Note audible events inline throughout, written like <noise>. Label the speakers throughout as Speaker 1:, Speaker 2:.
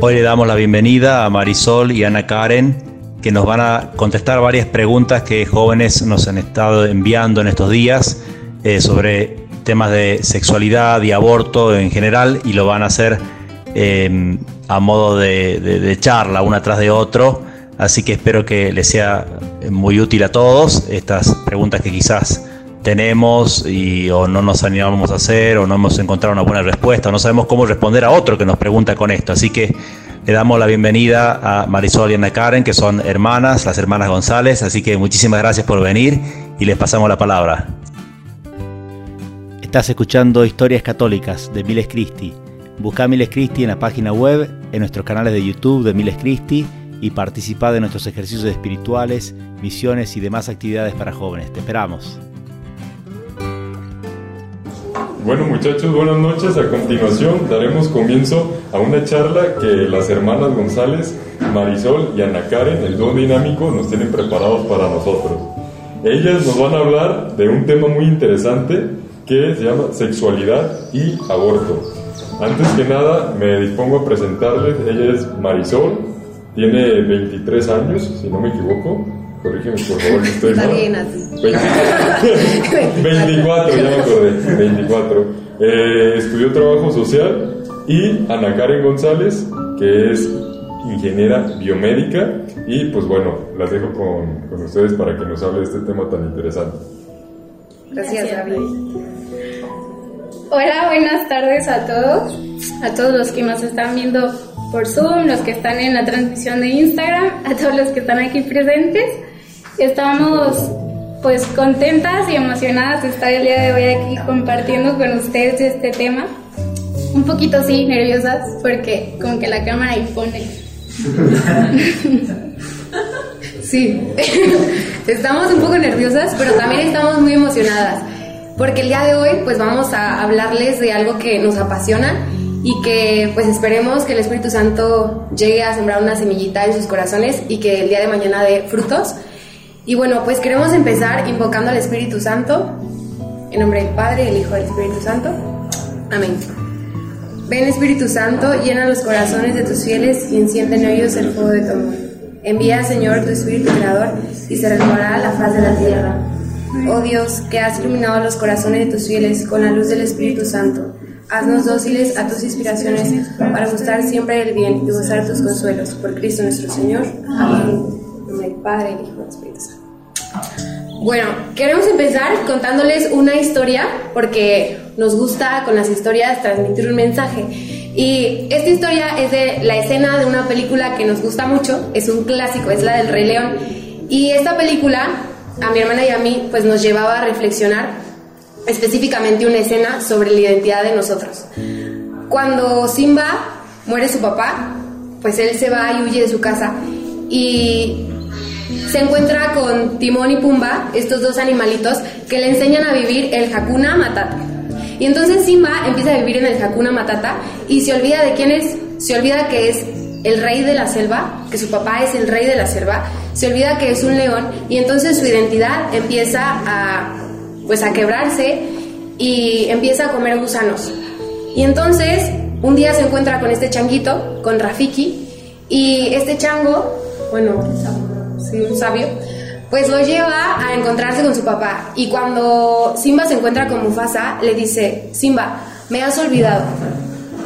Speaker 1: Hoy le damos la bienvenida a Marisol y Ana Karen, que nos van a contestar varias preguntas que jóvenes nos han estado enviando en estos días eh, sobre temas de sexualidad y aborto en general y lo van a hacer eh, a modo de, de, charla, una tras de otro. Así que espero que les sea muy útil a todos estas preguntas que quizás tenemos y o no nos animamos a hacer o no hemos encontrado una buena respuesta o no sabemos cómo responder a otro que nos pregunta con esto. Así que le damos la bienvenida a Marisol y Ana Karen, que son hermanas, las hermanas González. Así que muchísimas gracias por venir y les pasamos la palabra. Estás escuchando Historias Católicas de Miles Christi. Busca Miles Christi en la página web, en nuestros canales de YouTube de Miles Christi y participa de nuestros ejercicios espirituales, misiones y demás actividades para jóvenes. Te esperamos.
Speaker 2: Bueno muchachos, buenas noches. A continuación daremos comienzo a una charla que las hermanas González, Marisol y Ana Karen, el dúo dinámico, nos tienen preparados para nosotros. Ellas nos van a hablar de un tema muy interesante que se llama sexualidad y aborto. Antes que nada, me dispongo a presentarles. Ella es Marisol, tiene 23 años, si no me equivoco. Corrígeme, por favor, si estoy mal. 24, <laughs> ya me acordé, 24. Eh, estudió trabajo social y Ana Karen González, que es ingeniera biomédica. Y pues bueno, las dejo con, con ustedes para que nos hable de este tema tan interesante.
Speaker 3: Gracias, David. Hola, buenas tardes a todos, a todos los que nos están viendo por Zoom, los que están en la transmisión de Instagram, a todos los que están aquí presentes. Estamos pues contentas y emocionadas de estar el día de hoy aquí compartiendo con ustedes este tema. Un poquito sí, nerviosas, porque como que la cámara impone. <laughs> sí, <laughs> estamos un poco nerviosas, pero también estamos muy emocionadas, porque el día de hoy pues vamos a hablarles de algo que nos apasiona y que pues esperemos que el Espíritu Santo llegue a sembrar una semillita en sus corazones y que el día de mañana dé frutos. Y bueno, pues queremos empezar invocando al Espíritu Santo, en nombre del Padre, el Hijo y del Espíritu Santo. Amén. Ven Espíritu Santo, llena los corazones de tus fieles y enciende en ellos el fuego de tu amor. Envía, Señor, tu Espíritu Creador y se renovará la faz de la tierra. Oh Dios, que has iluminado los corazones de tus fieles con la luz del Espíritu Santo, haznos dóciles a tus inspiraciones para gustar siempre el bien y gozar tus consuelos. Por Cristo nuestro Señor. Amén. En del Padre, el Hijo y el Espíritu Santo. Bueno, queremos empezar contándoles una historia porque nos gusta con las historias transmitir un mensaje. Y esta historia es de la escena de una película que nos gusta mucho, es un clásico, es la del Rey León. Y esta película, a mi hermana y a mí, pues nos llevaba a reflexionar específicamente una escena sobre la identidad de nosotros. Cuando Simba muere su papá, pues él se va y huye de su casa y se encuentra con Timón y Pumba, estos dos animalitos, que le enseñan a vivir el Hakuna Matata. Y entonces Simba empieza a vivir en el Hakuna Matata y se olvida de quién es, se olvida que es el rey de la selva, que su papá es el rey de la selva, se olvida que es un león y entonces su identidad empieza a pues a quebrarse y empieza a comer gusanos. Y entonces un día se encuentra con este changuito, con Rafiki, y este chango, bueno, un sabio, pues lo lleva a encontrarse con su papá. Y cuando Simba se encuentra con Mufasa, le dice, Simba, me has olvidado.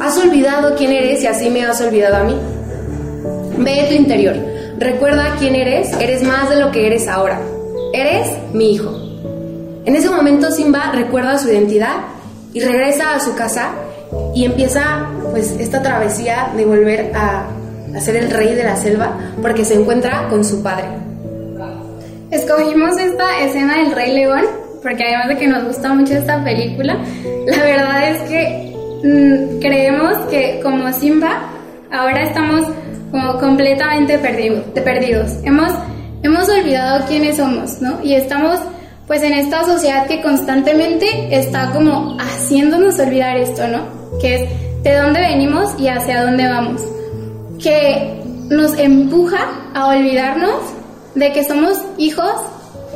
Speaker 3: Has olvidado quién eres y así me has olvidado a mí. Ve tu interior. Recuerda quién eres. Eres más de lo que eres ahora. Eres mi hijo. En ese momento Simba recuerda su identidad y regresa a su casa y empieza pues esta travesía de volver a, a ser el rey de la selva porque se encuentra con su padre.
Speaker 4: Escogimos esta escena del Rey León porque además de que nos gusta mucho esta película, la verdad es que mmm, creemos que como Simba ahora estamos como completamente perdidos. perdidos. Hemos, hemos olvidado quiénes somos, ¿no? Y estamos pues en esta sociedad que constantemente está como haciéndonos olvidar esto, ¿no? Que es de dónde venimos y hacia dónde vamos. Que nos empuja a olvidarnos de que somos hijos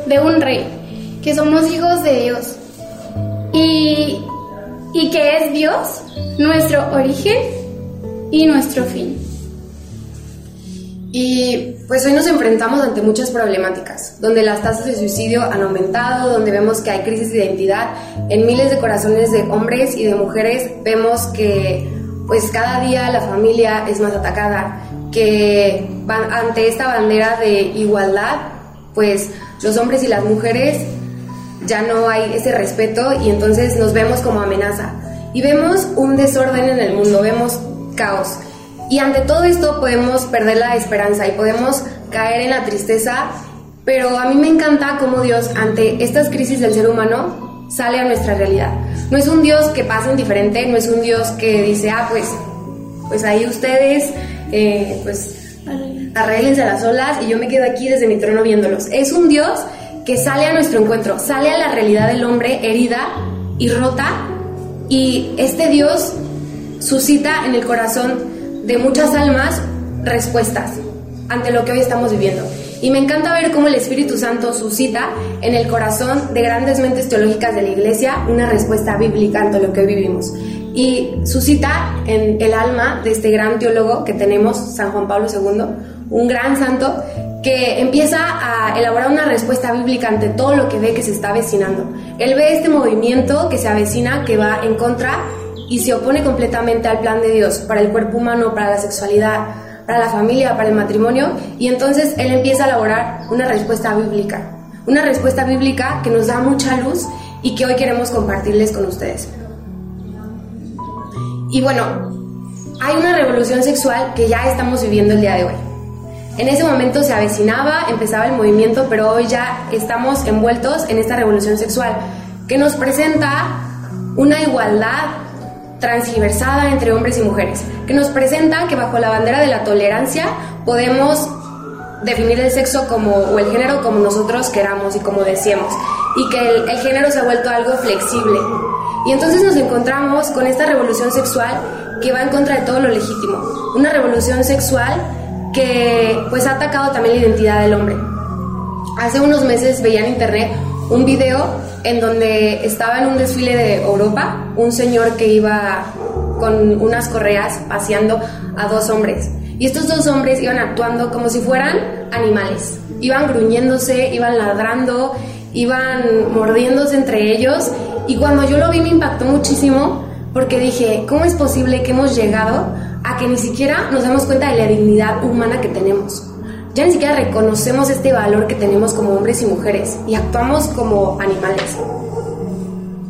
Speaker 4: de un rey, que somos hijos de Dios y, y que es Dios nuestro origen y nuestro fin.
Speaker 3: Y pues hoy nos enfrentamos ante muchas problemáticas, donde las tasas de suicidio han aumentado, donde vemos que hay crisis de identidad en miles de corazones de hombres y de mujeres, vemos que pues cada día la familia es más atacada, que ante esta bandera de igualdad, pues los hombres y las mujeres ya no hay ese respeto y entonces nos vemos como amenaza. Y vemos un desorden en el mundo, vemos caos. Y ante todo esto podemos perder la esperanza y podemos caer en la tristeza, pero a mí me encanta cómo Dios ante estas crisis del ser humano sale a nuestra realidad. No es un Dios que pasa indiferente, no es un Dios que dice, ah, pues, pues ahí ustedes, eh, pues arreglense a las olas y yo me quedo aquí desde mi trono viéndolos. Es un Dios que sale a nuestro encuentro, sale a la realidad del hombre herida y rota y este Dios suscita en el corazón de muchas almas respuestas ante lo que hoy estamos viviendo. Y me encanta ver cómo el Espíritu Santo suscita en el corazón de grandes mentes teológicas de la Iglesia una respuesta bíblica ante lo que vivimos. Y suscita en el alma de este gran teólogo que tenemos, San Juan Pablo II, un gran santo, que empieza a elaborar una respuesta bíblica ante todo lo que ve que se está avecinando. Él ve este movimiento que se avecina, que va en contra y se opone completamente al plan de Dios para el cuerpo humano, para la sexualidad, para la familia, para el matrimonio, y entonces él empieza a elaborar una respuesta bíblica, una respuesta bíblica que nos da mucha luz y que hoy queremos compartirles con ustedes. Y bueno, hay una revolución sexual que ya estamos viviendo el día de hoy. En ese momento se avecinaba, empezaba el movimiento, pero hoy ya estamos envueltos en esta revolución sexual que nos presenta una igualdad transversada entre hombres y mujeres, que nos presenta que bajo la bandera de la tolerancia podemos definir el sexo como o el género como nosotros queramos y como deseemos y que el, el, género se ha vuelto algo flexible. Y entonces nos encontramos con esta revolución sexual que va en contra de todo lo legítimo una revolución sexual que pues ha atacado también la identidad del hombre. Hace unos meses veía en internet un video en donde estaba en un desfile de Europa un señor que iba con unas correas paseando a dos hombres. Y estos dos hombres iban actuando como si fueran animales. Iban gruñéndose, iban ladrando, iban mordiéndose entre ellos. Y cuando yo lo vi me impactó muchísimo porque dije, ¿cómo es posible que hemos llegado a que ni siquiera nos damos cuenta de la dignidad humana que tenemos? Ya ni siquiera reconocemos este valor que tenemos como hombres y mujeres y actuamos como animales.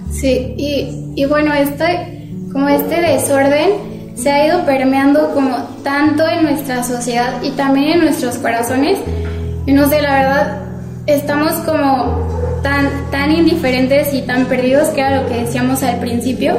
Speaker 4: Sí, y, y bueno, este, como este desorden se ha ido permeando como tanto en nuestra sociedad y también en nuestros corazones. Y no sé, la verdad, estamos como tan, tan indiferentes y tan perdidos, que era lo que decíamos al principio,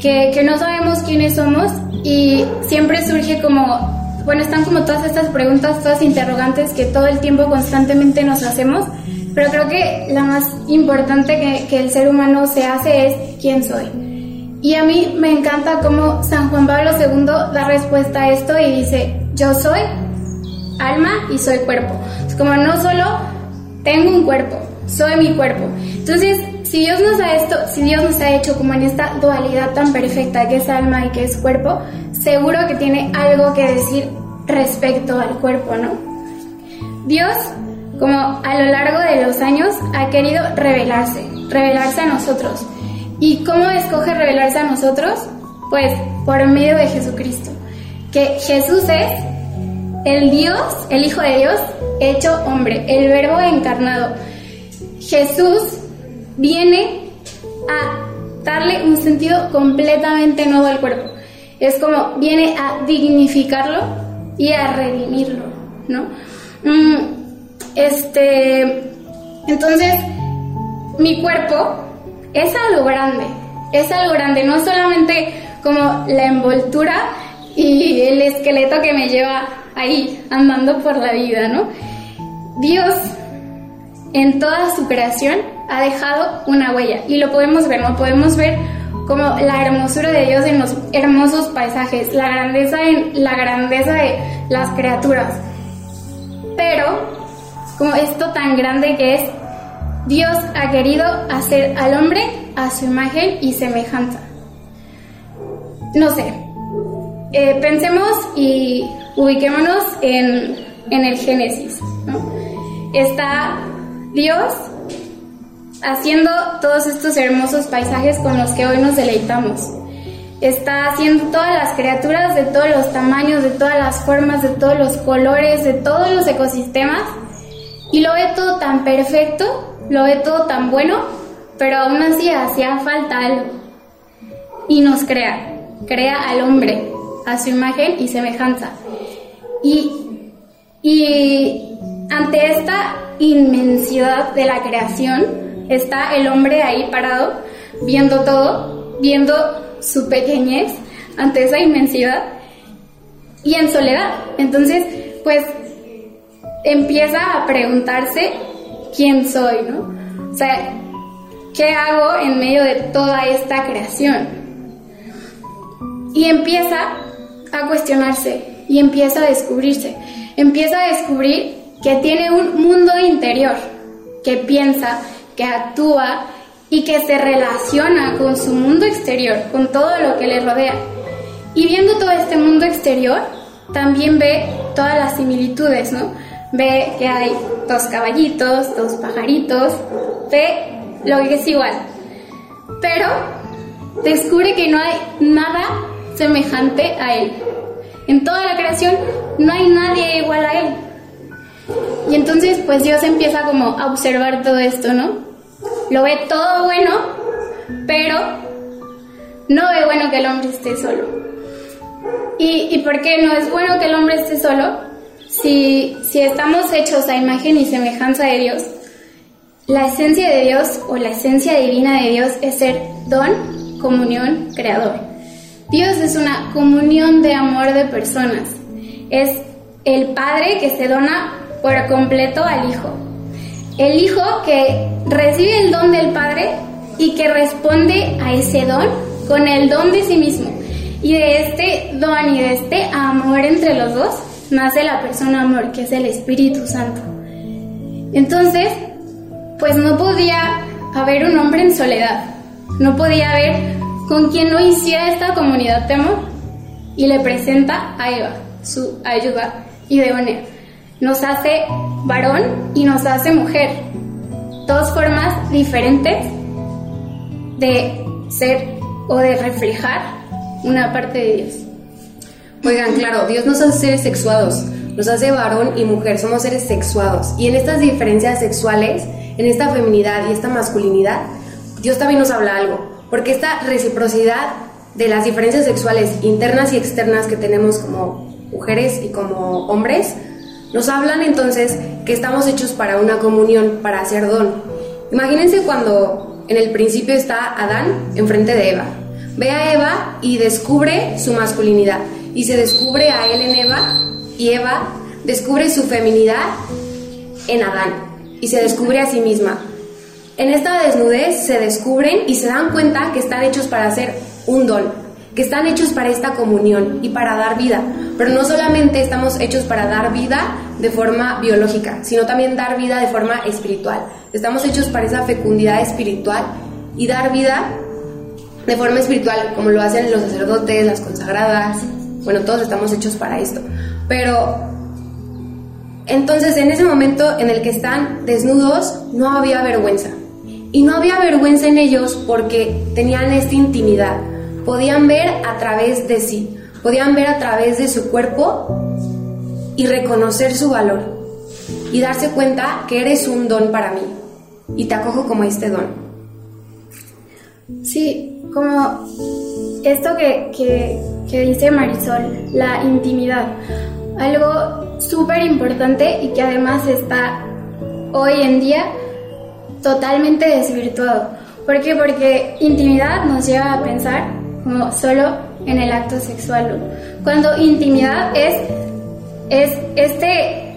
Speaker 4: que, que no sabemos quiénes somos y siempre surge como bueno, están como todas estas preguntas, todas interrogantes que todo el tiempo constantemente nos hacemos, pero creo que la más importante que, que el ser humano se hace es quién soy. Y a mí me encanta cómo San Juan Pablo II da respuesta a esto y dice, yo soy alma y soy cuerpo. Es como no solo tengo un cuerpo, soy mi cuerpo. Entonces, si Dios nos ha esto, si Dios nos ha hecho como en esta dualidad tan perfecta que es alma y que es cuerpo, seguro que tiene algo que decir respecto al cuerpo, ¿no? Dios, como a lo largo de los años, ha querido revelarse, revelarse a nosotros. ¿Y cómo escoge revelarse a nosotros? Pues por medio de Jesucristo. Que Jesús es el Dios, el Hijo de Dios, hecho hombre, el Verbo encarnado. Jesús viene a darle un sentido completamente nuevo al cuerpo. Es como viene a dignificarlo y a redimirlo, ¿no? Mm, este, entonces, mi cuerpo es algo grande, es algo grande, no solamente como la envoltura y <laughs> el esqueleto que me lleva ahí andando por la vida, ¿no? Dios en toda su creación ha dejado una huella y lo podemos ver, ¿no? Podemos ver como la hermosura de Dios en los hermosos paisajes, la grandeza en la grandeza de las criaturas. Pero como esto tan grande que es, Dios ha querido hacer al hombre a su imagen y semejanza. No sé, eh, pensemos y ubiquémonos en en el Génesis. Está Dios haciendo todos estos hermosos paisajes con los que hoy nos deleitamos. Está haciendo todas las criaturas de todos los tamaños, de todas las formas, de todos los colores, de todos los ecosistemas. Y lo ve todo tan perfecto, lo ve todo tan bueno, pero aún así hacía falta algo. Y nos crea, crea al hombre a su imagen y semejanza. Y, y ante esta inmensidad de la creación, está el hombre ahí parado, viendo todo, viendo su pequeñez ante esa inmensidad y en soledad. Entonces, pues empieza a preguntarse quién soy, ¿no? O sea, ¿qué hago en medio de toda esta creación? Y empieza a cuestionarse y empieza a descubrirse. Empieza a descubrir que tiene un mundo interior, que piensa, que actúa y que se relaciona con su mundo exterior, con todo lo que le rodea. Y viendo todo este mundo exterior, también ve todas las similitudes, ¿no? Ve que hay dos caballitos, dos pajaritos, ve lo que es igual. Pero descubre que no hay nada semejante a él. En toda la creación no hay nadie igual a él. Y entonces pues Dios empieza como a observar todo esto, ¿no? Lo ve todo bueno, pero no ve bueno que el hombre esté solo. ¿Y, por qué no es bueno que el hombre esté solo? Si, si estamos hechos a imagen y semejanza de Dios, la esencia de Dios o la esencia divina de Dios es ser don, comunión, creador. Dios es una comunión de amor de personas. Es el Padre que se dona por completo al Hijo. El Hijo que recibe el don del Padre y que responde a ese don con el don de sí mismo. Y de este don y de este amor entre los dos nace la persona amor, que es el Espíritu Santo. Entonces, pues no podía haber un hombre en soledad, no podía haber con quien no hiciera esta comunidad de amor. Y le presenta a Eva, su ayuda idónea nos hace varón y nos hace mujer. Dos formas diferentes de ser o de reflejar una parte de Dios.
Speaker 3: Oigan, claro, Dios nos hace seres sexuados, nos hace varón y mujer, somos seres sexuados. Y en estas diferencias sexuales, en esta feminidad y esta masculinidad, Dios también nos habla algo, porque esta reciprocidad de las diferencias sexuales internas y externas que tenemos como mujeres y como hombres, nos hablan entonces que estamos hechos para una comunión, para hacer don. Imagínense cuando en el principio está Adán enfrente de Eva. Ve a Eva y descubre su masculinidad. Y se descubre a él en Eva y Eva descubre su feminidad en Adán. Y se descubre a sí misma. En esta desnudez se descubren y se dan cuenta que están hechos para hacer un don que están hechos para esta comunión y para dar vida. Pero no solamente estamos hechos para dar vida de forma biológica, sino también dar vida de forma espiritual. Estamos hechos para esa fecundidad espiritual y dar vida de forma espiritual, como lo hacen los sacerdotes, las consagradas. Bueno, todos estamos hechos para esto. Pero entonces en ese momento en el que están desnudos, no había vergüenza. Y no había vergüenza en ellos porque tenían esta intimidad podían ver a través de sí, podían ver a través de su cuerpo y reconocer su valor y darse cuenta que eres un don para mí y te acojo como este don.
Speaker 4: Sí, como esto que, dice Marisol, la intimidad, algo súper importante y que además está hoy en día totalmente desvirtuado. ¿Por qué? Porque intimidad nos lleva a pensar como solo en el acto sexual. Cuando intimidad es, es este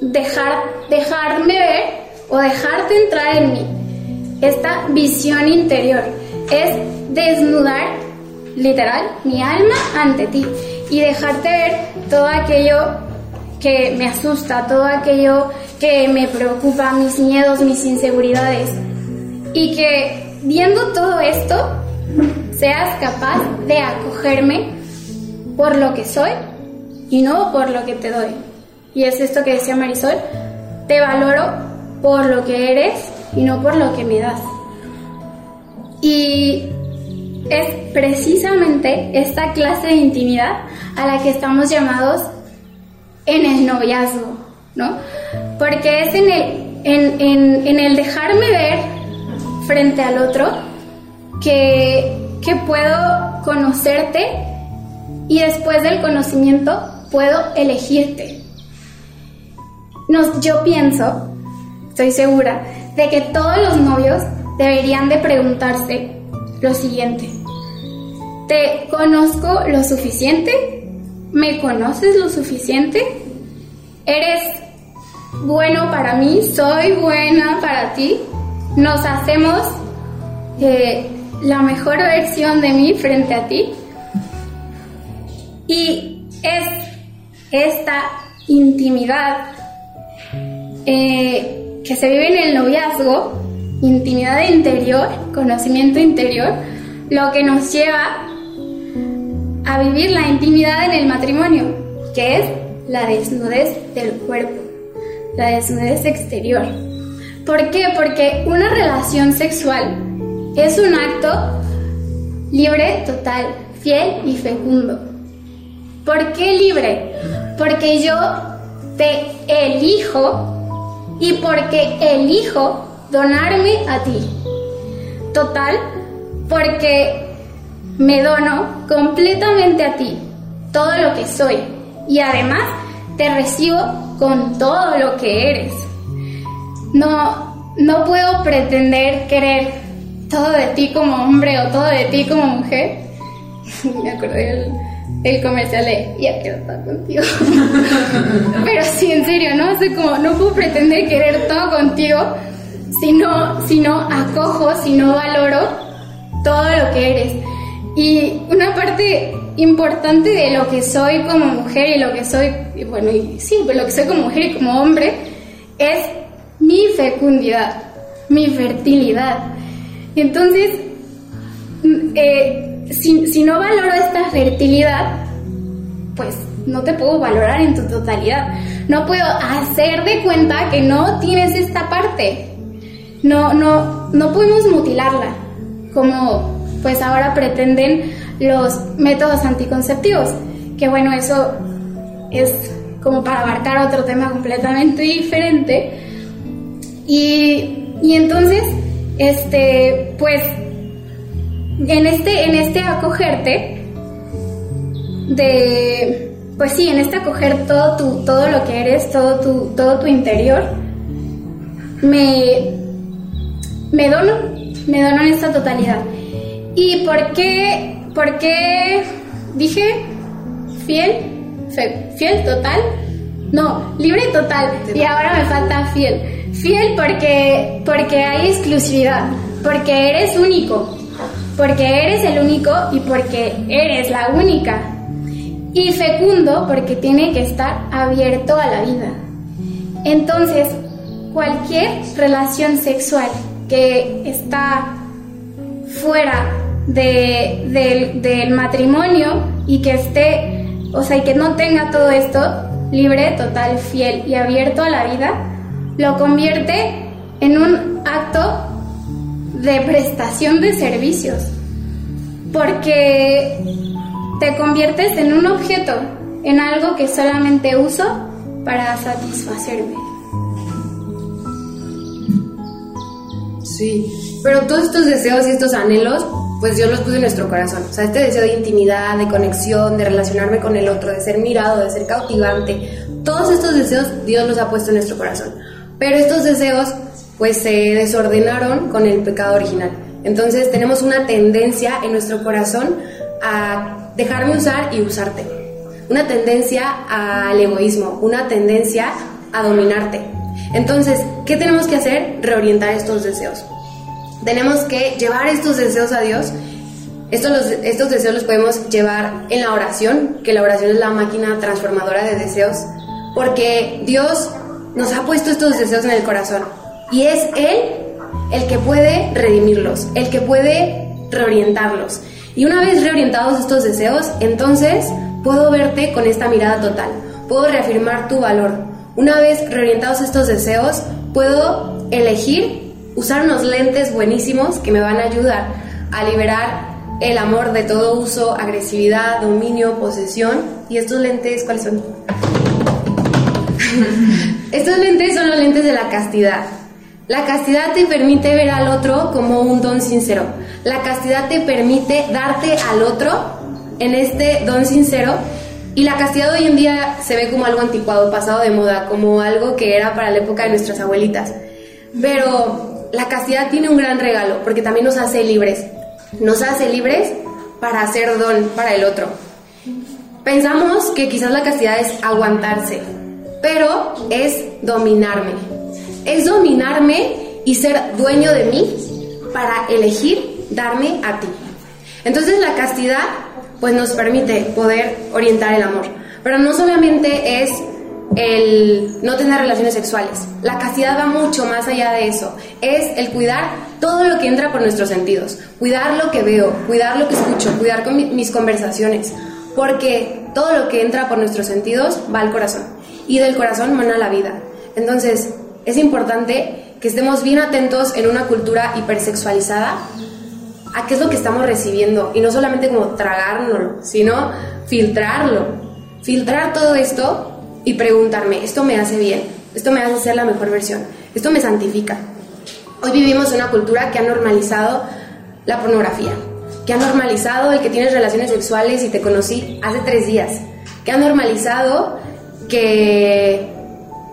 Speaker 4: dejar, dejarme ver o dejarte entrar en mí. Esta visión interior es desnudar literal mi alma ante ti y dejarte ver todo aquello que me asusta, todo aquello que me preocupa, mis miedos, mis inseguridades. Y que viendo todo esto, seas capaz de acogerme por lo que soy y no por lo que te doy. y es esto que decía Marisol, te valoro por lo que eres y no por lo que me das. Y es precisamente esta clase de intimidad a la que estamos llamados en el noviazgo, ¿no? Porque es en el, en, en, el dejarme ver frente al otro que, que puedo conocerte y después del conocimiento puedo elegirte. Nos, yo pienso, estoy segura, de que todos los novios deberían de preguntarse lo siguiente. ¿Te conozco lo suficiente? ¿Me conoces lo suficiente? ¿Eres bueno para mí? ¿Soy buena para ti? ¿Nos hacemos eh, la mejor versión de mí frente a ti? Y es esta intimidad eh, que se vive en el noviazgo, intimidad interior, conocimiento interior, lo que nos lleva a vivir la intimidad en el matrimonio, que es la desnudez del cuerpo, la desnudez exterior. ¿Por qué? Porque una relación sexual es un acto libre, total, fiel y fecundo. ¿Por qué libre? Porque yo te elijo y porque elijo donarme a ti. Total, porque me dono completamente a ti, todo lo que soy, y además te recibo con todo lo que eres. No, no puedo pretender querer todo de ti como hombre o todo de ti como mujer. <laughs> Me acordé del el comercial de ya quiero estar contigo. <laughs> Pero sí, en serio, ¿no? O como no puedo pretender querer todo contigo si no, acojo, si no valoro todo lo que eres. Y una parte importante de lo que soy como mujer y lo que soy, bueno, y sí, lo que soy como mujer y como hombre es mi fecundidad, mi fertilidad. Entonces, mm, eh, si, si no valoro esta fertilidad, pues no te puedo valorar en tu totalidad. No puedo hacer de cuenta que no tienes esta parte. No, no, no podemos mutilarla como pues ahora pretenden los métodos anticonceptivos, que bueno, eso es como para abarcar otro tema completamente diferente. Y, y entonces, este, pues, en este, en este acogerte, de, pues sí, en este acoger todo, tu, todo lo que eres, todo tu, todo tu interior, me, me dono, me dono en esta totalidad. ¿Y por qué, por qué dije fiel? ¿Fiel total? No, libre total. Y ahora me falta fiel. Fiel porque, porque hay exclusividad, porque eres único, porque eres el único y porque eres la única. Y fecundo porque tiene que estar abierto a la vida. Entonces, cualquier relación sexual que está fuera del matrimonio y que esté, o sea, y que no tenga todo esto libre, total, fiel y abierto a la vida, lo convierte en un acto de prestación de servicios. Porque te conviertes en un objeto, en algo que solamente uso para satisfacerme.
Speaker 3: Sí, pero todos estos deseos y estos anhelos pues Dios los puso en nuestro corazón. O sea, este deseo de intimidad, de conexión, de relacionarme con el otro, de ser mirado, de ser cautivante, todos estos deseos Dios los ha puesto en nuestro corazón. Pero estos deseos pues se desordenaron con el pecado original. Entonces tenemos una tendencia en nuestro corazón a dejarme usar y usarte. Una tendencia al egoísmo, una tendencia a dominarte. Entonces, ¿qué tenemos que hacer? Reorientar estos deseos tenemos que llevar estos deseos a Dios. Estos, estos deseos los podemos llevar en la oración, que la oración es la máquina transformadora de deseos, porque Dios nos ha puesto estos deseos en el corazón y es Él el que puede redimirlos, el que puede reorientarlos. Y una vez reorientados estos deseos, entonces puedo verte con esta mirada total, puedo reafirmar tu valor. Una vez reorientados estos deseos, puedo elegir usar unos lentes buenísimos que me van a ayudar a liberar el amor de todo uso, agresividad, dominio, posesión. ¿Y estos lentes cuáles son? <laughs> estos lentes son los lentes de la castidad. La castidad te permite ver al otro como un don sincero. La castidad te permite darte al otro en este don sincero. Y la castidad hoy en día se ve como algo anticuado, pasado de moda, como algo que era para la época de nuestras abuelitas. Pero la castidad tiene un gran regalo porque también nos hace libres nos hace libres para hacer don para el otro. Pensamos que quizás la castidad es aguantarse, pero es dominarme. Es dominarme y ser dueño de mí para elegir darme a ti. Entonces la castidad pues nos permite poder orientar el amor, pero no solamente es el no tener relaciones sexuales. La castidad va mucho más allá de eso. Es el cuidar todo lo que entra por nuestros sentidos. Cuidar lo que veo, cuidar lo que escucho, cuidar con mis conversaciones. Porque todo lo que entra por nuestros sentidos va al corazón. Y del corazón mana la vida. Entonces, es importante que estemos bien atentos en una cultura hipersexualizada a qué es lo que estamos recibiendo. Y no solamente como tragárnoslo, sino filtrarlo. Filtrar todo esto y preguntarme, ¿esto me hace bien? ¿Esto me hace ser la mejor versión? ¿Esto me santifica? Hoy vivimos una cultura que ha normalizado la pornografía, que ha normalizado el que tienes relaciones sexuales y te conocí hace tres días, que ha normalizado que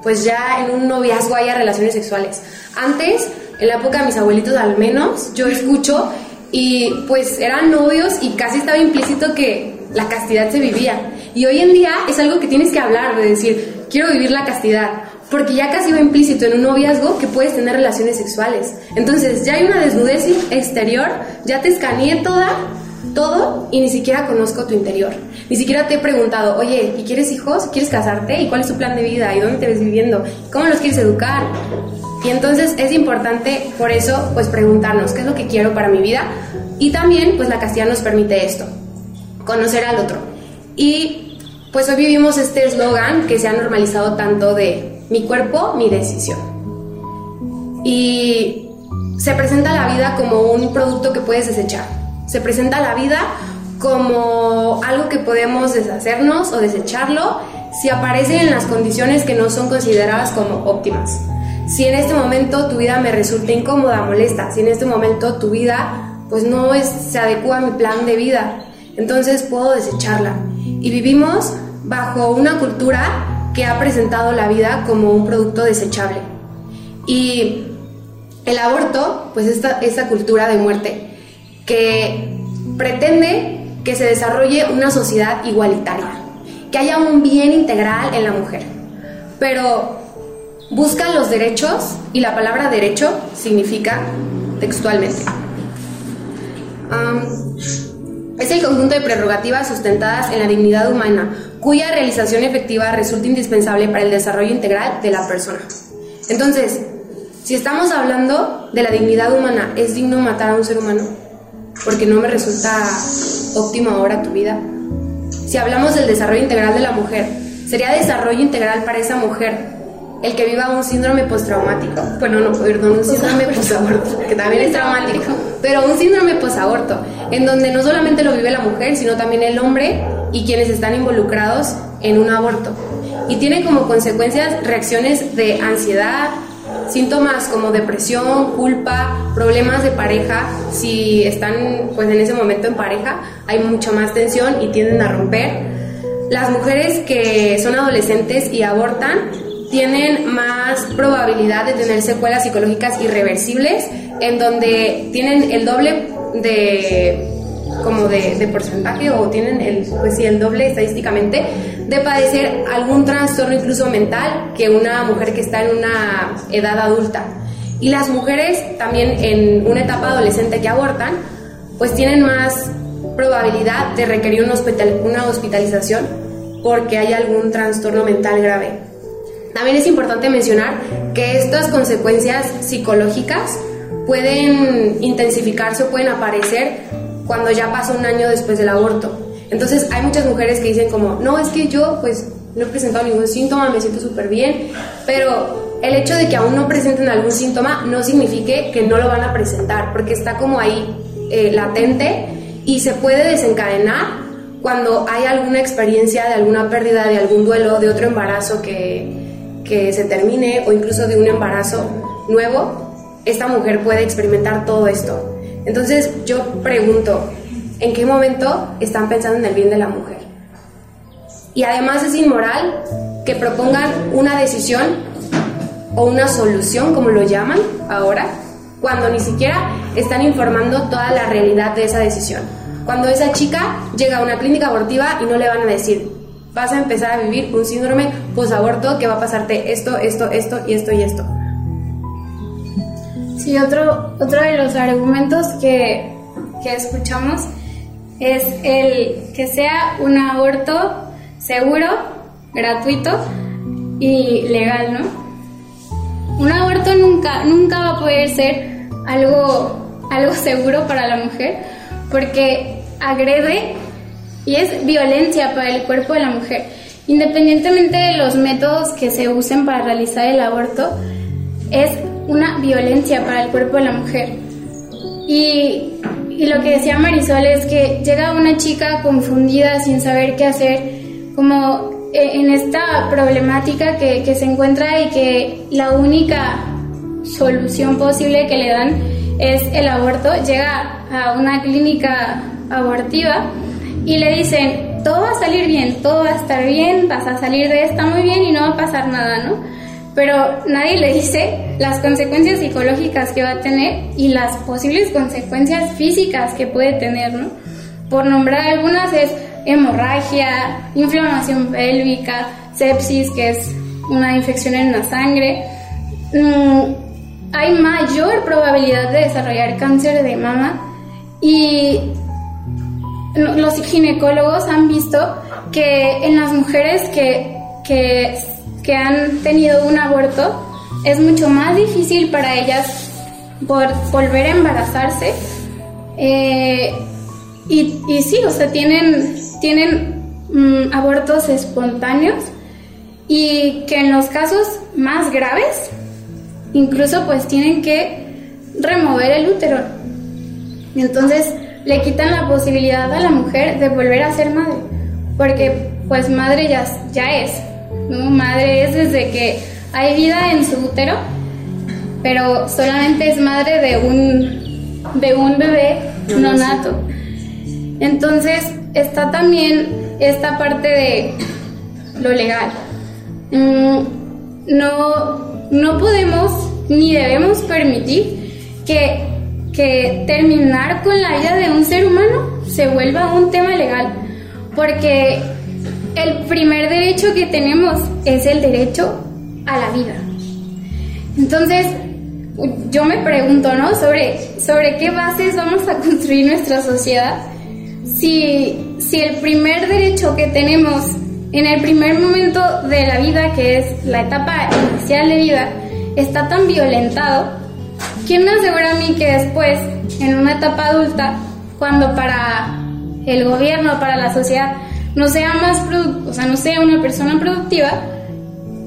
Speaker 3: pues ya en un noviazgo haya relaciones sexuales. Antes, en la época de mis abuelitos al menos, yo escucho y pues eran novios y casi estaba implícito que la castidad se vivía. Y hoy en día es algo que tienes que hablar, de decir, quiero vivir la castidad, porque ya casi va implícito en un noviazgo que puedes tener relaciones sexuales. Entonces, ya hay una desnudez exterior, ya te escaneé toda, todo, y ni siquiera conozco tu interior. Ni siquiera te he preguntado, oye, ¿y quieres hijos? ¿Quieres casarte? ¿Y cuál es tu plan de vida? ¿Y dónde te ves viviendo? ¿Cómo los quieres educar? Y entonces es importante, por eso, pues preguntarnos qué es lo que quiero para mi vida. Y también, pues la castidad nos permite esto, conocer al otro. Y pues hoy vivimos este eslogan que se ha normalizado tanto de mi cuerpo, mi decisión. Y se presenta la vida como un producto que puedes desechar. Se presenta la vida como algo que podemos deshacernos o desecharlo si aparece en las condiciones que no son consideradas como óptimas. Si en este momento tu vida me resulta incómoda, molesta, si en este momento tu vida pues no es, se adecua a mi plan de vida, entonces puedo desecharla. Y vivimos bajo una cultura que ha presentado la vida como un producto desechable. Y el aborto, pues esta, esta cultura de muerte, que pretende que se desarrolle una sociedad igualitaria, que haya un bien integral en la mujer, pero busca los derechos y la palabra derecho significa textualmente. Es el conjunto de prerrogativas sustentadas en la dignidad humana, cuya realización efectiva resulta indispensable para el desarrollo integral de la persona. Entonces, si estamos hablando de la dignidad humana, ¿es digno matar a un ser humano? Porque no me resulta óptimo ahora tu vida. Si hablamos del desarrollo integral de la mujer, ¿sería desarrollo integral para esa mujer el que viva un síndrome postraumático. Bueno, no, perdón, un síndrome posaborto, que también es traumático, pero un síndrome posaborto, en donde no solamente lo vive la mujer, sino también el hombre y quienes están involucrados en un aborto. Y tiene como consecuencias reacciones de ansiedad, síntomas como depresión, culpa, problemas de pareja, si están pues en ese momento en pareja, hay mucha más tensión y tienden a romper. Las mujeres que son adolescentes y abortan tienen más probabilidad de tener secuelas psicológicas irreversibles, en donde tienen el doble de como de, porcentaje o tienen el, pues sí, el doble estadísticamente de padecer algún trastorno incluso mental que una mujer que está en una edad adulta. Y las mujeres también en una etapa adolescente que abortan, pues tienen más probabilidad de requerir un hospital, una hospitalización porque hay algún trastorno mental grave. También es importante mencionar que estas consecuencias psicológicas pueden intensificarse o pueden aparecer cuando ya pasa un año después del aborto. Entonces hay muchas mujeres que dicen como, no, es que yo pues no he presentado ningún síntoma, me siento súper bien, pero el hecho de que aún no presenten algún síntoma no signifique que no lo van a presentar, porque está como ahí eh, latente y se puede desencadenar cuando hay alguna experiencia de alguna pérdida, de algún duelo, de otro embarazo que, que se termine o incluso de un embarazo nuevo, esta mujer puede experimentar todo esto. Entonces yo pregunto, ¿en qué momento están pensando en el bien de la mujer? Y además es inmoral que propongan una decisión o una solución, como lo llaman ahora, cuando ni siquiera están informando toda la realidad de esa decisión. Cuando esa chica llega a una clínica abortiva y no le van a decir, vas a empezar a vivir un síndrome posaborto que va a pasarte esto, esto, esto y esto y esto.
Speaker 4: Sí, otro, otro de los argumentos que, que escuchamos es el que sea un aborto seguro, gratuito y legal, ¿no? Un aborto nunca, nunca va a poder ser algo, algo seguro para la mujer porque agrede y es violencia para el cuerpo de la mujer. Independientemente de los métodos que se usen para realizar el aborto, es una violencia para el cuerpo de la mujer. Y, lo que decía Marisol es que llega una chica confundida sin saber qué hacer, como eh, en esta problemática que, que se encuentra y que la única solución posible que le dan es el aborto, llega a una clínica abortiva y le dicen, todo va a salir bien, todo va a estar bien, vas a salir de esta muy bien y no va a pasar nada, ¿no? Pero nadie le dice las consecuencias psicológicas que va a tener y las posibles consecuencias físicas que puede tener, ¿no? Por nombrar algunas es hemorragia, inflamación pélvica, sepsis, que es una infección en la sangre. Mm, hay mayor probabilidad de desarrollar cáncer de mama y los ginecólogos han visto que en las mujeres que, que, han tenido un aborto es mucho más difícil para ellas por volver a embarazarse. Eh, y, sí, o sea, tienen, tienen mm, abortos espontáneos y que en los casos más graves incluso pues tienen que remover el útero. Entonces le quitan la posibilidad a la mujer de volver a ser madre, porque pues madre ya, ya es, ¿no? Madre es desde que hay vida en su útero, pero solamente es madre de un, de un bebé no nato. Entonces está también esta parte de lo legal. Mm, no, no podemos ni debemos permitir que que terminar con la vida de un ser humano se vuelva un tema legal, porque el primer derecho que tenemos es el derecho a la vida. Entonces, yo me pregunto, ¿no? Sobre, sobre qué bases vamos a construir nuestra sociedad si, si el primer derecho que tenemos en el primer momento de la vida, que es la etapa inicial de vida, está tan violentado ¿Quién me asegura a mí que después, en una etapa adulta, cuando para el gobierno, para la sociedad, no sea más o sea, no sea una persona productiva,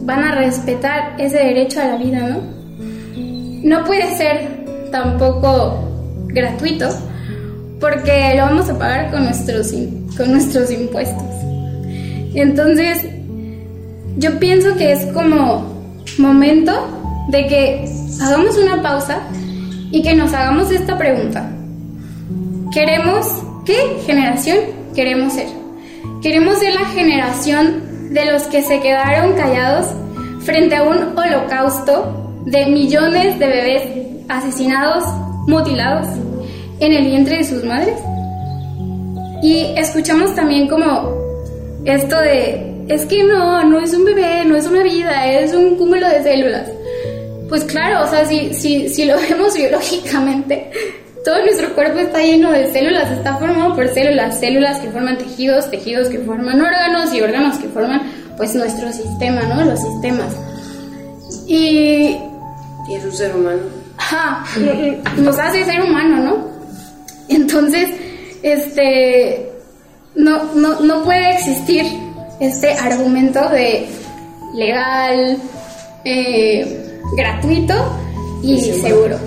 Speaker 4: van a respetar ese derecho a la vida, ¿no? No puede ser tampoco gratuito, porque lo vamos a pagar con nuestros, con nuestros impuestos. Entonces, yo pienso que es como momento de que hagamos una pausa y que nos hagamos esta pregunta. ¿Queremos qué generación queremos ser? ¿Queremos ser la generación de los que se quedaron callados frente a un holocausto de millones de bebés asesinados, mutilados en el vientre de sus madres? Y escuchamos también como esto de, es que no, no es un bebé, no es una vida, es un cúmulo de células. Pues claro, o sea, si, si, si lo <laughs> vemos biológicamente, todo nuestro cuerpo está lleno de células, está formado por células, células que forman tejidos, tejidos que forman órganos y órganos que forman pues nuestro sistema, ¿no? Los sistemas. Y...
Speaker 3: Y es un ser humano.
Speaker 4: Ajá, nos hace ser humano, ¿no? Entonces, este, no, no, no puede existir este argumento de legal, eh, gratuito y seguro.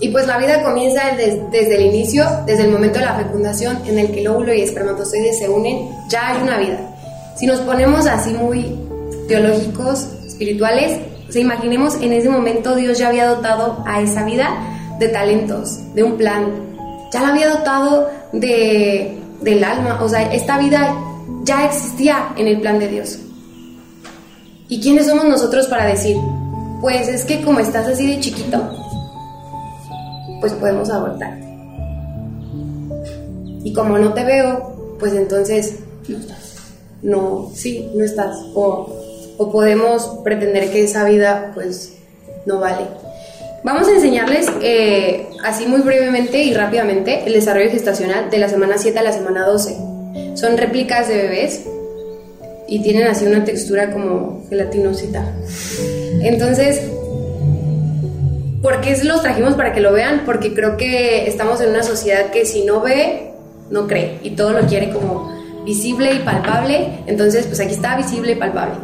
Speaker 3: Y pues la vida comienza desde el inicio, desde el momento de la fecundación, en el que el óvulo y espermatozoide se unen, ya hay una vida. Si nos ponemos así muy teológicos, espirituales, o imaginemos en ese momento Dios ya había dotado a esa vida de talentos, de un plan, ya la había dotado de, del alma, o sea, esta vida ya existía en el plan de Dios. ¿Y quiénes somos nosotros para decir, pues es que como estás así de chiquito, pues podemos abortar? Y como no te veo, pues entonces no estás. No, sí, no estás. O, o podemos pretender que esa vida pues no vale. Vamos a enseñarles eh, así muy brevemente y rápidamente el desarrollo gestacional de la semana 7 a la semana 12. Son réplicas de bebés y tienen así una textura como gelatinosita. Entonces, ¿por qué los trajimos para que lo vean? Porque creo que estamos en una sociedad que si no ve, no cree y todo lo quiere como visible y palpable. Entonces, pues aquí está visible y palpable.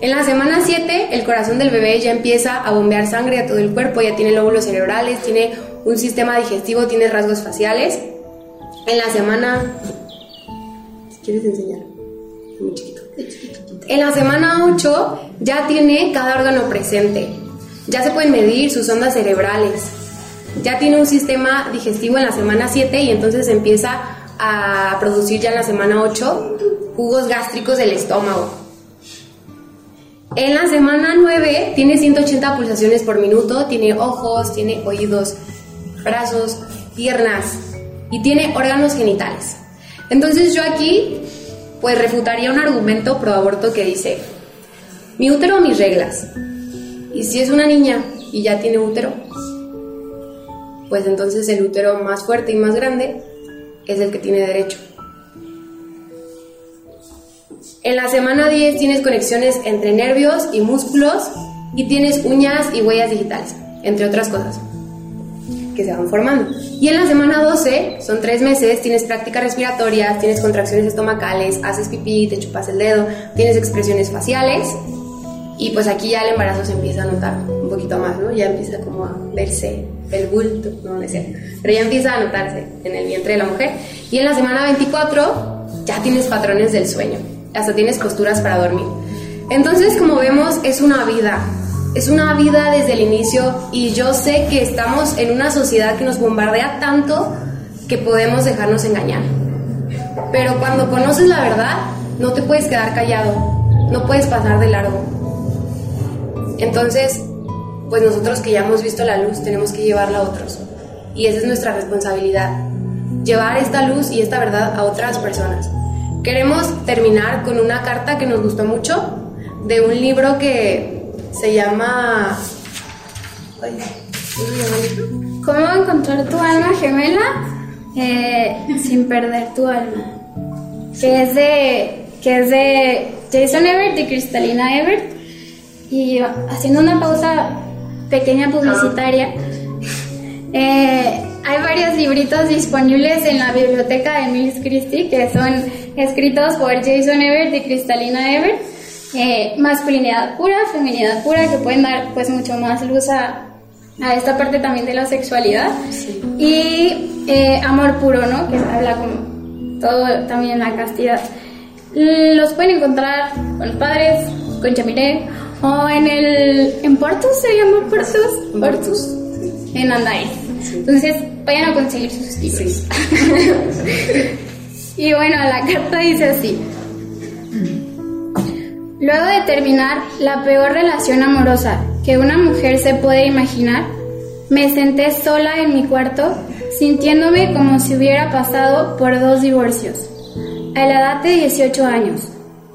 Speaker 3: En la semana 7, el corazón del bebé ya empieza a bombear sangre a todo el cuerpo, ya tiene lóbulos cerebrales, tiene un sistema digestivo, tiene rasgos faciales. En la semana... ¿Quieres enseñar? Muy chiquito. En la semana 8 ya tiene cada órgano presente. Ya se pueden medir sus ondas cerebrales. Ya tiene un sistema digestivo en la semana 7 y entonces empieza a producir ya en la semana 8 jugos gástricos del estómago. En la semana 9 tiene 180 pulsaciones por minuto, tiene ojos, tiene oídos, brazos, piernas y tiene órganos genitales. Entonces yo aquí pues refutaría un argumento pro aborto que dice, mi útero, mis reglas. Y si es una niña y ya tiene útero, pues entonces el útero más fuerte y más grande es el que tiene derecho. En la semana 10 tienes conexiones entre nervios y músculos y tienes uñas y huellas digitales, entre otras cosas que se van formando. Y en la semana 12, son tres meses, tienes prácticas respiratorias, tienes contracciones estomacales, haces pipí, te chupas el dedo, tienes expresiones faciales y pues aquí ya el embarazo se empieza a notar un poquito más, ¿no? Ya empieza como a verse el bulto, no, no sé, pero ya empieza a notarse en el vientre de la mujer. Y en la semana 24 ya tienes patrones del sueño hasta tienes costuras para dormir. Entonces, como vemos, es una vida, es una vida desde el inicio y yo sé que estamos en una sociedad que nos bombardea tanto que podemos dejarnos engañar. Pero cuando conoces la verdad, no te puedes quedar callado, no puedes pasar de largo. Entonces, pues nosotros que ya hemos visto la luz, tenemos que llevarla a otros. Y esa es nuestra responsabilidad, llevar esta luz y esta verdad a otras personas. Queremos terminar con una carta que nos gustó mucho de un libro que se llama...
Speaker 4: ¿Cómo encontrar tu alma gemela eh, sin perder tu alma? Que es de que es de Jason Everett y Cristalina Everett. Y haciendo una pausa pequeña publicitaria, <laughs> eh, hay varios libritos disponibles en la biblioteca de Mills Christie que son escritos por Jason Everett y Cristalina Everett. Eh, masculinidad pura, feminidad pura, que pueden dar pues mucho más luz a, a esta parte también de la sexualidad. Y eh, amor puro, ¿no? Que habla como todo también la castidad. Los pueden encontrar con los padres, con Chamiré, o en el... ¿En Portus se llama Portus? Portus. En Andain. Entonces, vayan a conseguir sus libros. <laughs> y bueno, la carta dice así. Luego de terminar la peor relación amorosa que una mujer se puede imaginar, me senté sola en mi cuarto, sintiéndome como si hubiera pasado por dos divorcios, a la edad de 18 años,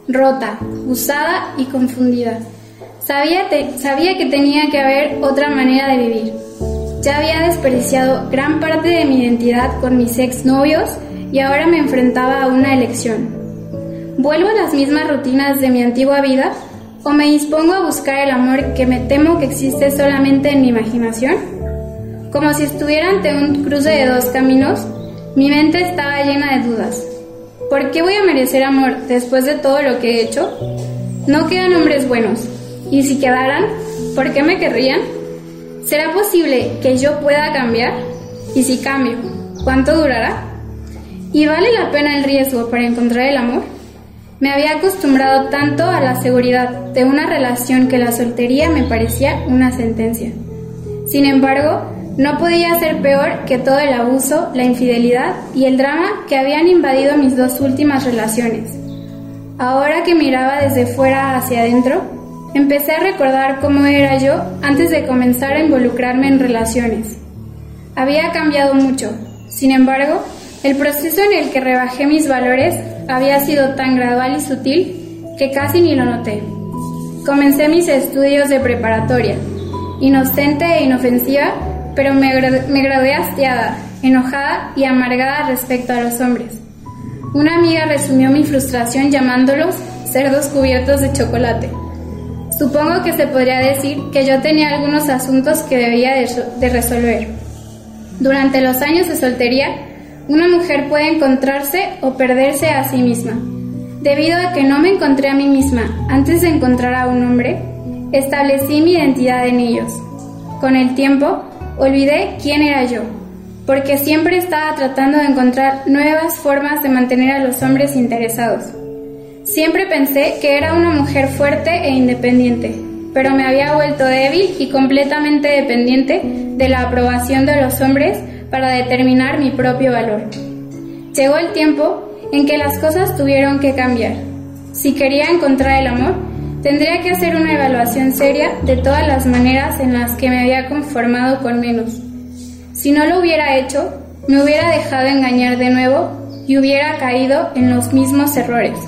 Speaker 4: rota, usada y confundida. Sabía, que tenía que haber otra manera de vivir ya había desperdiciado gran parte de mi identidad con mis exnovios y ahora me enfrentaba a una elección. ¿Vuelvo a las mismas rutinas de mi antigua vida o me dispongo a buscar el amor que me temo que existe solamente en mi imaginación? Como si estuviera ante un cruce de dos caminos, mi mente estaba llena de dudas. ¿Por qué voy a merecer amor después de todo lo que he hecho? No quedan hombres buenos. Y si quedaran, ¿por qué me querrían? ¿Será posible que yo pueda cambiar? Y si cambio, ¿cuánto durará? ¿Y vale la pena el riesgo para encontrar el amor? Me había acostumbrado tanto a la seguridad de una relación que la soltería me parecía una sentencia. Sin embargo, no podía ser peor que todo el abuso, la infidelidad y el drama que habían invadido mis dos últimas relaciones. Ahora que miraba desde fuera hacia adentro, empecé a recordar cómo era yo antes de comenzar a involucrarme en relaciones. Había cambiado mucho, sin embargo, el proceso en el que rebajé mis valores había sido tan gradual y sutil que casi ni lo noté. Comencé mis estudios de preparatoria, inocente e inofensiva, pero me, me gradué hastiada, enojada y amargada respecto a los hombres. Una amiga resumió mi frustración llamándolos cerdos cubiertos de chocolate. Supongo que se podría decir que yo tenía algunos asuntos que debía de resolver. Durante los años de soltería, una mujer puede encontrarse o perderse a sí misma. Debido a que no me encontré a mí misma antes de encontrar a un hombre, establecí mi identidad en ellos. Con el tiempo, olvidé quién era yo, porque siempre estaba tratando de encontrar nuevas formas de mantener a los hombres interesados. Siempre pensé que era una mujer fuerte e independiente, pero me había vuelto débil y completamente dependiente de la aprobación de los hombres para determinar mi propio valor. Llegó el tiempo en que las cosas tuvieron que cambiar. Si quería encontrar el amor, tendría que hacer una evaluación seria de todas las maneras en las que me había conformado con menos. Si no lo hubiera hecho, me hubiera dejado engañar de nuevo y hubiera caído en los mismos errores.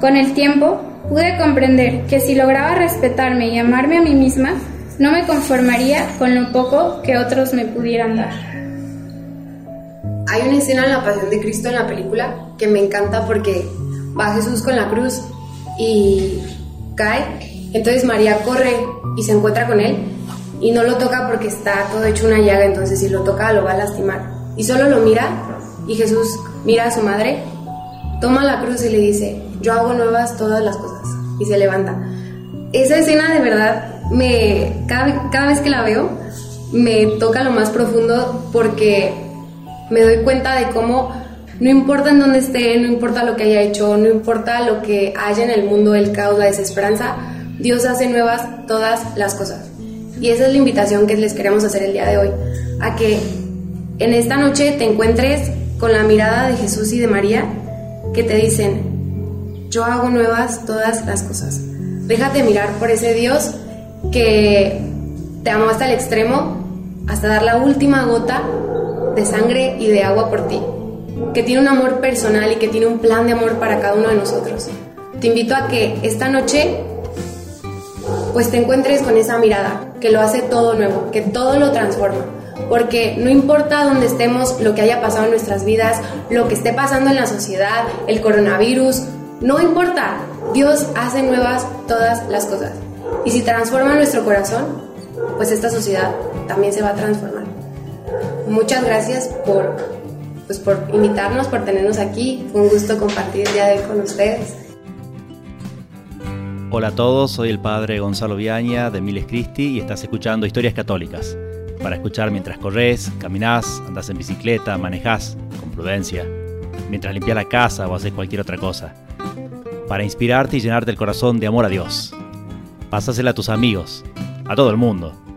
Speaker 4: Con el tiempo, pude comprender que si lograba respetarme y amarme a mí misma, no me conformaría con lo poco que otros me pudieran dar.
Speaker 3: Hay una escena en la Pasión de Cristo en la película que me encanta porque va Jesús con la cruz y cae. Entonces María corre y se encuentra con él y no lo toca porque está todo hecho una llaga, entonces si lo toca lo va a lastimar. Y solo lo mira y Jesús mira a su madre, toma la cruz y le dice, yo hago nuevas todas las cosas. Y se levanta. Esa escena de verdad, me, cada, cada vez que la veo, me toca lo más profundo porque me doy cuenta de cómo no importa en dónde esté, no importa lo que haya hecho, no importa lo que haya en el mundo, el caos, la desesperanza, Dios hace nuevas todas las cosas. Y esa es la invitación que les queremos hacer el día de hoy, a que en esta noche te encuentres con la mirada de Jesús y de María que te dicen, yo hago nuevas todas las cosas. Déjate mirar por ese Dios que te amó hasta el extremo, hasta dar la última gota de sangre y de agua por ti, que tiene un amor personal y que tiene un plan de amor para cada uno de nosotros. Te invito a que esta noche pues te encuentres con esa mirada que lo hace todo nuevo, que todo lo transforma. Porque no importa dónde estemos, lo que haya pasado en nuestras vidas, lo que esté pasando en la sociedad, el coronavirus, no importa. Dios hace nuevas todas las cosas. Y si transforma nuestro corazón, pues esta sociedad también se va a transformar. Muchas gracias por, pues por invitarnos, por tenernos aquí. Fue un gusto compartir el día de hoy con ustedes.
Speaker 1: Hola a todos, soy el padre Gonzalo Viaña de Miles Cristi y estás escuchando Historias Católicas. Para escuchar mientras corres, caminás, andás en bicicleta, manejás, con prudencia, mientras limpias la casa o haces cualquier otra cosa. Para inspirarte y llenarte el corazón de amor a Dios. Pásasela a tus amigos, a todo el mundo